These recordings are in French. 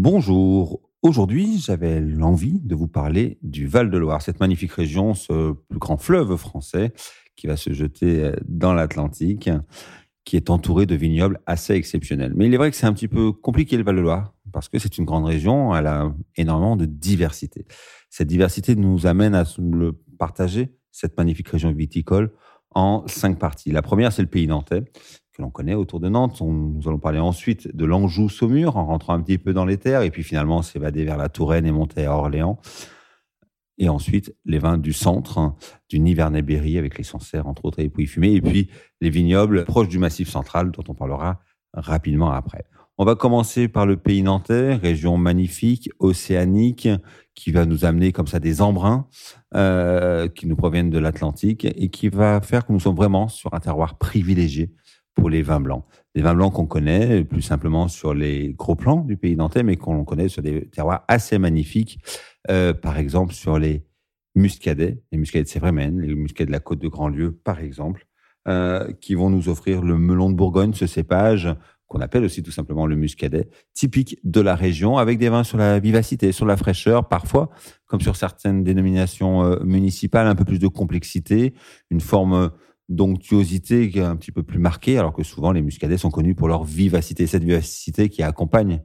Bonjour. Aujourd'hui, j'avais l'envie de vous parler du Val-de-Loire, cette magnifique région, ce plus grand fleuve français qui va se jeter euh, dans l'Atlantique, qui est entouré de vignobles assez exceptionnels. Mais il est vrai que c'est un petit peu compliqué le Val-de-Loire, parce que c'est une grande région, elle a énormément de diversité. Cette diversité nous amène à le partager, cette magnifique région viticole, en cinq parties. La première, c'est le pays nantais, que l'on connaît autour de Nantes. nous allons parler ensuite de l'Anjou-Saumur, en rentrant un petit peu dans les terres, et puis finalement s'évader vers la Touraine et monter à Orléans. Et ensuite, les vins du centre, du Nivernais-Berry, avec les Sancerres, entre autres, et les Pouilly fumés, et puis les vignobles proches du Massif central, dont on parlera rapidement après. On va commencer par le pays nantais, région magnifique, océanique, qui va nous amener comme ça des embruns euh, qui nous proviennent de l'Atlantique et qui va faire que nous sommes vraiment sur un terroir privilégié pour les vins blancs. Les vins blancs qu'on connaît plus simplement sur les gros plans du pays nantais, mais qu'on connaît sur des terroirs assez magnifiques, euh, par exemple sur les muscadets, les muscadets de Sévrémen, les muscadets de la côte de Grandlieu, par exemple, euh, qui vont nous offrir le melon de Bourgogne, ce cépage qu'on appelle aussi tout simplement le muscadet, typique de la région, avec des vins sur la vivacité, sur la fraîcheur, parfois, comme sur certaines dénominations euh, municipales, un peu plus de complexité, une forme d'onctuosité un petit peu plus marquée, alors que souvent les muscadets sont connus pour leur vivacité, cette vivacité qui accompagne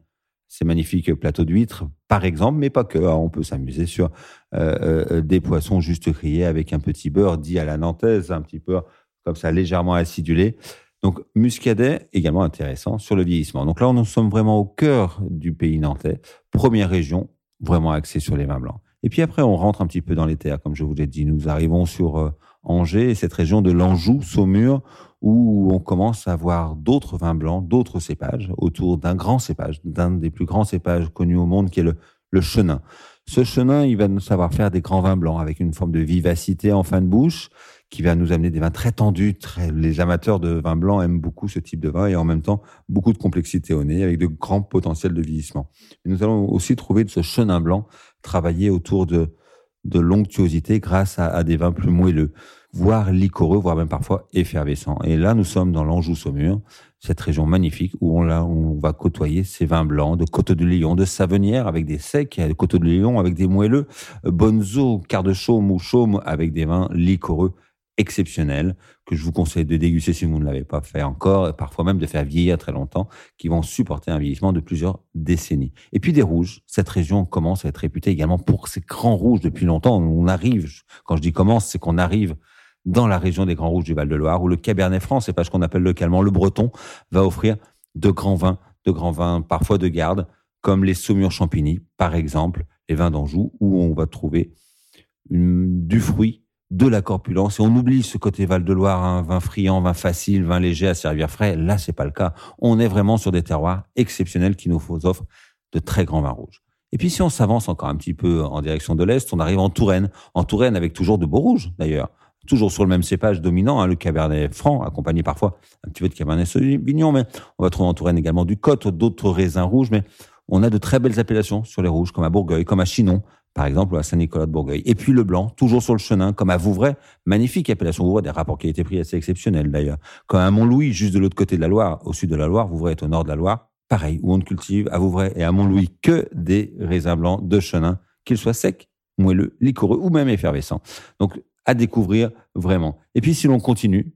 ces magnifiques plateaux d'huîtres, par exemple, mais pas que. Hein. On peut s'amuser sur euh, euh, des poissons juste criés avec un petit beurre dit à la nantaise, un petit peu comme ça légèrement acidulé. Donc, Muscadet, également intéressant sur le vieillissement. Donc là, nous sommes vraiment au cœur du pays nantais, première région vraiment axée sur les vins blancs. Et puis après, on rentre un petit peu dans les terres, comme je vous l'ai dit. Nous arrivons sur Angers, cette région de l'Anjou, Saumur, où on commence à voir d'autres vins blancs, d'autres cépages, autour d'un grand cépage, d'un des plus grands cépages connus au monde, qui est le, chenin. Ce chenin, il va nous savoir faire des grands vins blancs avec une forme de vivacité en fin de bouche, qui va nous amener des vins très tendus. Les amateurs de vin blanc aiment beaucoup ce type de vin et en même temps beaucoup de complexité au nez avec de grands potentiels de vieillissement. nous allons aussi trouver de ce chenin blanc travailler autour de, de l'onctuosité grâce à, des vins plus moelleux, voire liquoreux, voire même parfois effervescents. Et là, nous sommes dans l'Anjou-Saumur, cette région magnifique où on, on va côtoyer ces vins blancs de Côte de Lion, de Savenière avec des secs, de Côte de Lion avec des moelleux, Bonzo, quart de chaume ou chaume avec des vins liquoreux exceptionnels que je vous conseille de déguster si vous ne l'avez pas fait encore, et parfois même de faire vieillir très longtemps, qui vont supporter un vieillissement de plusieurs décennies. Et puis des rouges. Cette région commence à être réputée également pour ses grands rouges depuis longtemps. On arrive, quand je dis commence, c'est qu'on arrive dans la région des grands rouges du Val-de-Loire, où le Cabernet Franc, c'est pas ce qu'on appelle localement le Breton, va offrir de grands vins, de grands vins parfois de garde, comme les Saumur Champigny, par exemple, les vins d'Anjou, où on va trouver du fruit de la corpulence. Et on oublie ce côté Val-de-Loire, un vin friand, vin facile, vin léger à servir frais. Là, c'est pas le cas. On est vraiment sur des terroirs exceptionnels qui nous offrent de très grands vins rouges. Et puis, si on s'avance encore un petit peu en direction de l'Est, on arrive en Touraine. En Touraine, avec toujours de beaux rouges, d'ailleurs. Toujours sur le même cépage dominant, hein, le Cabernet Franc, accompagné parfois un petit peu de Cabernet Sauvignon, mais on va trouver en Touraine également du Côte, d'autres raisins rouges, mais on a de très belles appellations sur les rouges, comme à Bourgueil, comme à Chinon, par exemple, à Saint-Nicolas de Bourgueil. Et puis le blanc, toujours sur le chenin, comme à Vouvray, magnifique appellation Vouvray, des rapports pris assez exceptionnels d'ailleurs. Comme à Montlouis, juste de l'autre côté de la Loire, au sud de la Loire, Vouvray est au nord de la Loire, pareil, où on ne cultive à Vouvray et à Montlouis que des raisins blancs de chenin, qu'ils soient secs, moelleux, liquoreux ou même effervescents. Donc, à découvrir vraiment. Et puis, si l'on continue,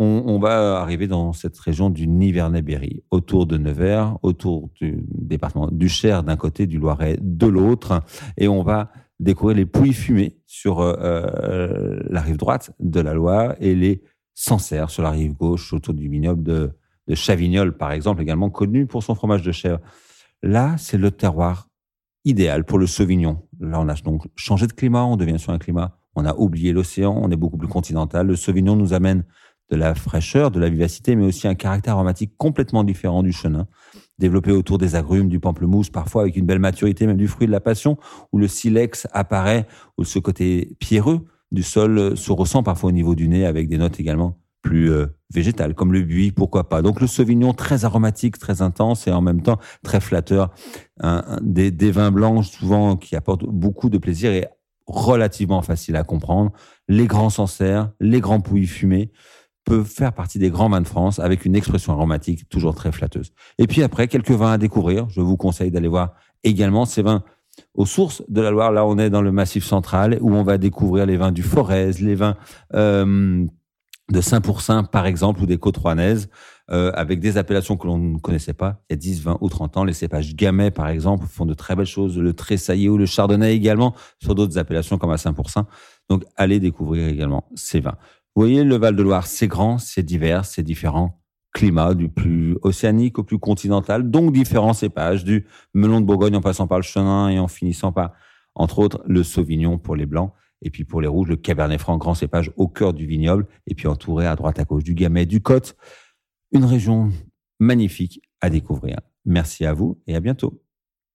on, va arriver dans cette région du Nivernais-Berry, autour de Nevers, autour du département du Cher d'un côté, du Loiret de l'autre, et on va découvrir les Pouilles fumées sur euh, euh, la rive droite de la Loire et les Sancerres sur la rive gauche, autour du vignoble de, de Chavignol, par exemple, également connu pour son fromage de chèvre. Là, c'est le terroir idéal pour le Sauvignon. Là, on a donc changé de climat, on devient sur un climat, on a oublié l'océan, on est beaucoup plus continental. Le Sauvignon nous amène de la fraîcheur, de la vivacité, mais aussi un caractère aromatique complètement différent du chenin, développé autour des agrumes, du pamplemousse, parfois avec une belle maturité, même du fruit de la passion, où le silex apparaît, où ce côté pierreux du sol se ressent parfois au niveau du nez, avec des notes également plus euh, végétales, comme le buis, pourquoi pas. Donc le sauvignon très aromatique, très intense et en même temps très flatteur. des, des vins blancs souvent qui apportent beaucoup de plaisir et relativement facile à comprendre. Les grands Sancerres, les grands Pouilly fumés, peut faire partie des grands vins de France avec une expression aromatique toujours très flatteuse. Et puis après, quelques vins à découvrir. Je vous conseille d'aller voir également ces vins aux sources de la Loire. Là, on est dans le Massif central où on va découvrir les vins du Forez, les vins euh, de Saint-Pourçain, par exemple, ou des côtes rouennaises, euh, avec des appellations que l'on ne connaissait pas il y a 10, 20 ou 30 ans. Les cépages Gamay, par exemple, font de très belles choses. Le Tressaillé ou le Chardonnay également, sur d'autres appellations comme à Saint-Pourçain. Donc, allez découvrir également ces vins. Vous voyez, le Val-de-Loire, c'est grand, c'est divers, c'est différent climat, du plus océanique au plus continental, donc différents cépages, du melon de Bourgogne en passant par le chenin et en finissant par, entre autres, le Sauvignon pour les blancs, et puis pour les rouges, le Cabernet Franc, grand cépage au cœur du vignoble, et puis entouré à droite à gauche du Gamay, du Côte. Une région magnifique à découvrir. Merci à vous et à bientôt.